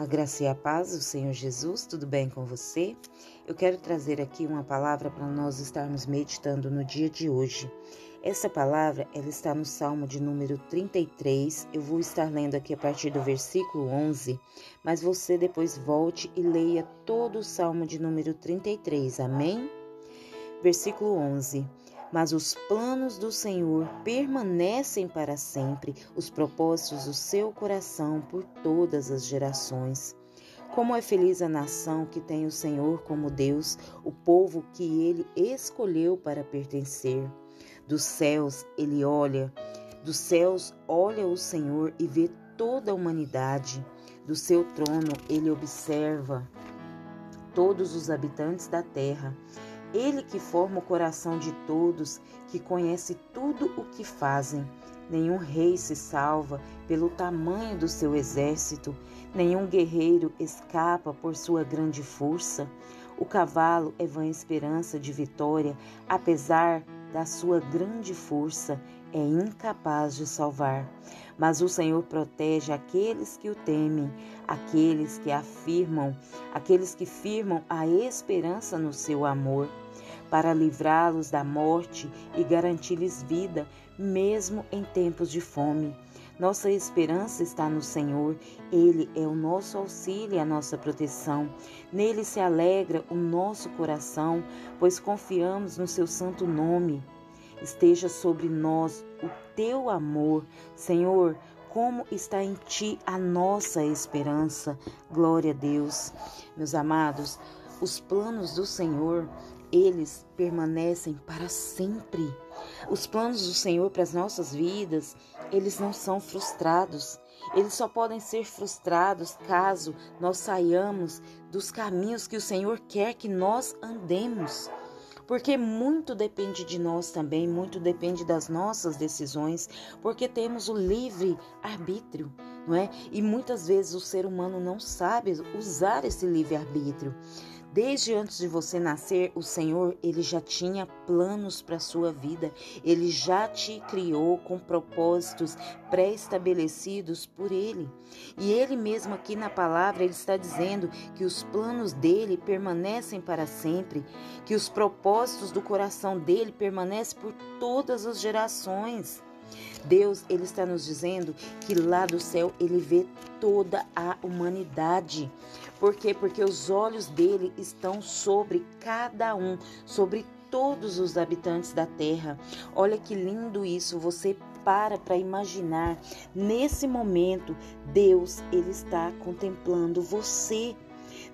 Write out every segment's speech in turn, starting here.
A graça e a paz do Senhor Jesus, tudo bem com você? Eu quero trazer aqui uma palavra para nós estarmos meditando no dia de hoje. Essa palavra, ela está no Salmo de número 33. Eu vou estar lendo aqui a partir do versículo 11, mas você depois volte e leia todo o Salmo de número 33. Amém? Versículo 11. Mas os planos do Senhor permanecem para sempre, os propósitos do seu coração por todas as gerações. Como é feliz a nação que tem o Senhor como Deus, o povo que ele escolheu para pertencer. Dos céus ele olha, dos céus olha o Senhor e vê toda a humanidade. Do seu trono ele observa todos os habitantes da terra. Ele que forma o coração de todos, que conhece tudo o que fazem. Nenhum rei se salva pelo tamanho do seu exército, nenhum guerreiro escapa por sua grande força. O cavalo é vã esperança de vitória, apesar da sua grande força, é incapaz de salvar. Mas o Senhor protege aqueles que o temem, aqueles que afirmam, aqueles que firmam a esperança no seu amor, para livrá-los da morte e garantir-lhes vida, mesmo em tempos de fome. Nossa esperança está no Senhor, Ele é o nosso auxílio e a nossa proteção. Nele se alegra o nosso coração, pois confiamos no Seu santo nome. Esteja sobre nós o Teu amor, Senhor. Como está em Ti a nossa esperança. Glória a Deus. Meus amados, os planos do Senhor eles permanecem para sempre. Os planos do Senhor para as nossas vidas, eles não são frustrados. Eles só podem ser frustrados caso nós saiamos dos caminhos que o Senhor quer que nós andemos. Porque muito depende de nós também, muito depende das nossas decisões, porque temos o livre arbítrio, não é? E muitas vezes o ser humano não sabe usar esse livre arbítrio. Desde antes de você nascer, o Senhor, ele já tinha planos para sua vida. Ele já te criou com propósitos pré-estabelecidos por ele. E ele mesmo aqui na palavra, ele está dizendo que os planos dele permanecem para sempre, que os propósitos do coração dele permanecem por todas as gerações. Deus, ele está nos dizendo que lá do céu ele vê toda a humanidade. Por quê? Porque os olhos dele estão sobre cada um, sobre todos os habitantes da terra. Olha que lindo isso, você para para imaginar. Nesse momento, Deus ele está contemplando você.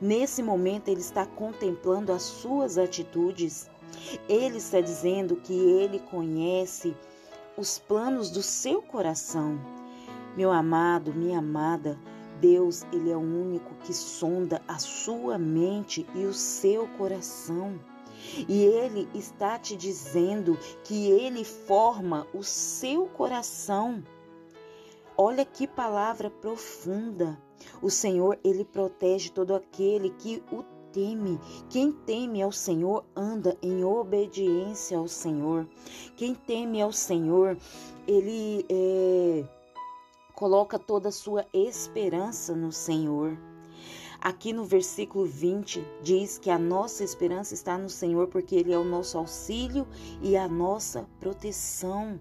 Nesse momento ele está contemplando as suas atitudes. Ele está dizendo que ele conhece os planos do seu coração. Meu amado, minha amada, Deus, ele é o único que sonda a sua mente e o seu coração. E ele está te dizendo que ele forma o seu coração. Olha que palavra profunda. O Senhor, ele protege todo aquele que o teme. Quem teme ao Senhor anda em obediência ao Senhor. Quem teme ao Senhor, ele é, coloca toda a sua esperança no Senhor. Aqui no versículo 20 diz que a nossa esperança está no Senhor, porque Ele é o nosso auxílio e a nossa proteção.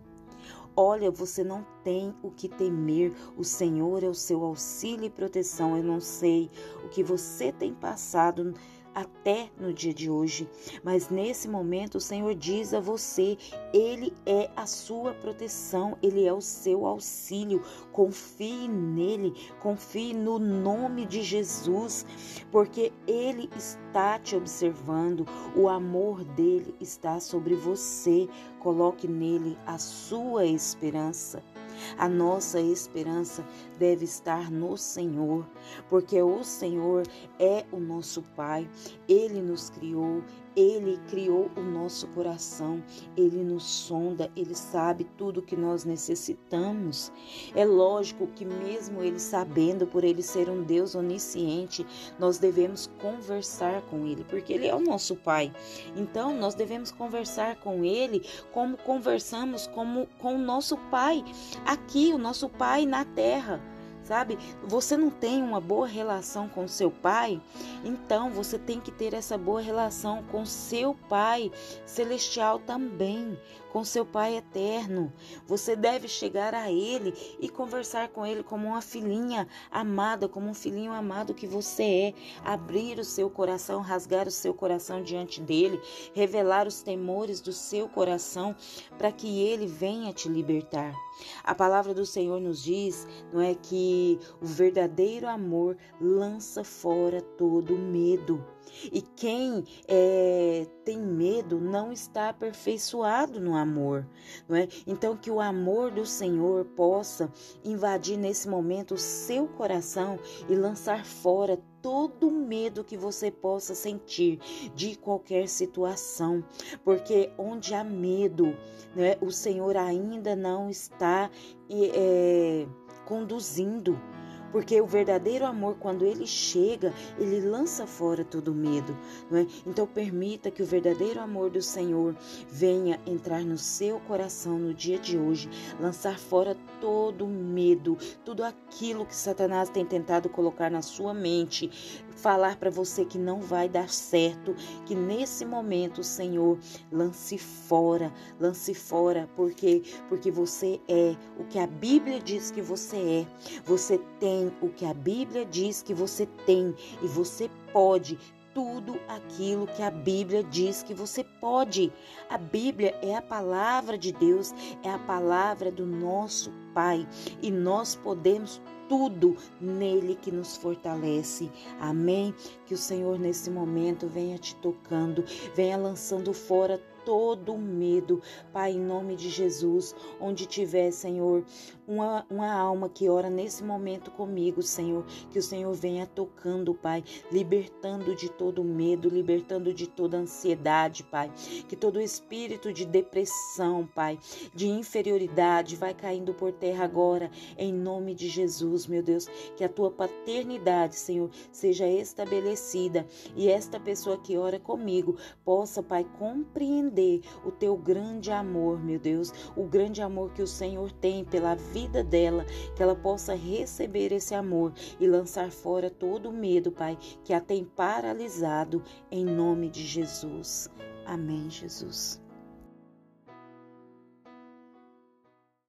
Olha, você não tem o que temer, o Senhor é o seu auxílio e proteção. Eu não sei o que você tem passado até no dia de hoje. Mas nesse momento o Senhor diz a você: Ele é a sua proteção, Ele é o seu auxílio. Confie nele, confie no nome de Jesus, porque Ele está te observando, o amor dele está sobre você. Coloque nele a sua esperança. A nossa esperança deve estar no Senhor, porque o Senhor é o nosso Pai, ele nos criou, ele criou o nosso coração, ele nos sonda, ele sabe tudo que nós necessitamos. É lógico que, mesmo ele sabendo, por ele ser um Deus onisciente, nós devemos conversar com ele, porque ele é o nosso Pai. Então, nós devemos conversar com ele como conversamos como, com o nosso Pai aqui, o nosso Pai na terra sabe? Você não tem uma boa relação com seu pai, então você tem que ter essa boa relação com seu pai celestial também, com seu pai eterno. Você deve chegar a ele e conversar com ele como uma filhinha amada, como um filhinho amado que você é, abrir o seu coração, rasgar o seu coração diante dele, revelar os temores do seu coração para que ele venha te libertar. A palavra do Senhor nos diz, não é que o verdadeiro amor lança fora todo medo. E quem é, tem medo não está aperfeiçoado no amor, não é? Então que o amor do Senhor possa invadir nesse momento o seu coração e lançar fora todo medo que você possa sentir de qualquer situação, porque onde há medo, né, o Senhor ainda não está é, conduzindo. Porque o verdadeiro amor, quando ele chega, ele lança fora todo medo, não é? Então permita que o verdadeiro amor do Senhor venha entrar no seu coração no dia de hoje, lançar fora todo medo, tudo aquilo que Satanás tem tentado colocar na sua mente, falar para você que não vai dar certo, que nesse momento, Senhor, lance fora, lance fora, porque porque você é o que a Bíblia diz que você é. Você tem o que a Bíblia diz que você tem e você pode tudo aquilo que a Bíblia diz que você pode. A Bíblia é a palavra de Deus, é a palavra do nosso Pai e nós podemos tudo nele que nos fortalece. Amém? Que o Senhor nesse momento venha te tocando, venha lançando fora todo medo, Pai, em nome de Jesus, onde tiver, Senhor, uma, uma alma que ora nesse momento comigo, Senhor, que o Senhor venha tocando, Pai, libertando de todo medo, libertando de toda ansiedade, Pai, que todo espírito de depressão, Pai, de inferioridade vai caindo por terra agora, em nome de Jesus, meu Deus, que a tua paternidade, Senhor, seja estabelecida e esta pessoa que ora comigo possa, Pai, compreender entender o teu grande amor, meu Deus, o grande amor que o Senhor tem pela vida dela, que ela possa receber esse amor e lançar fora todo o medo, Pai, que a tem paralisado, em nome de Jesus. Amém, Jesus.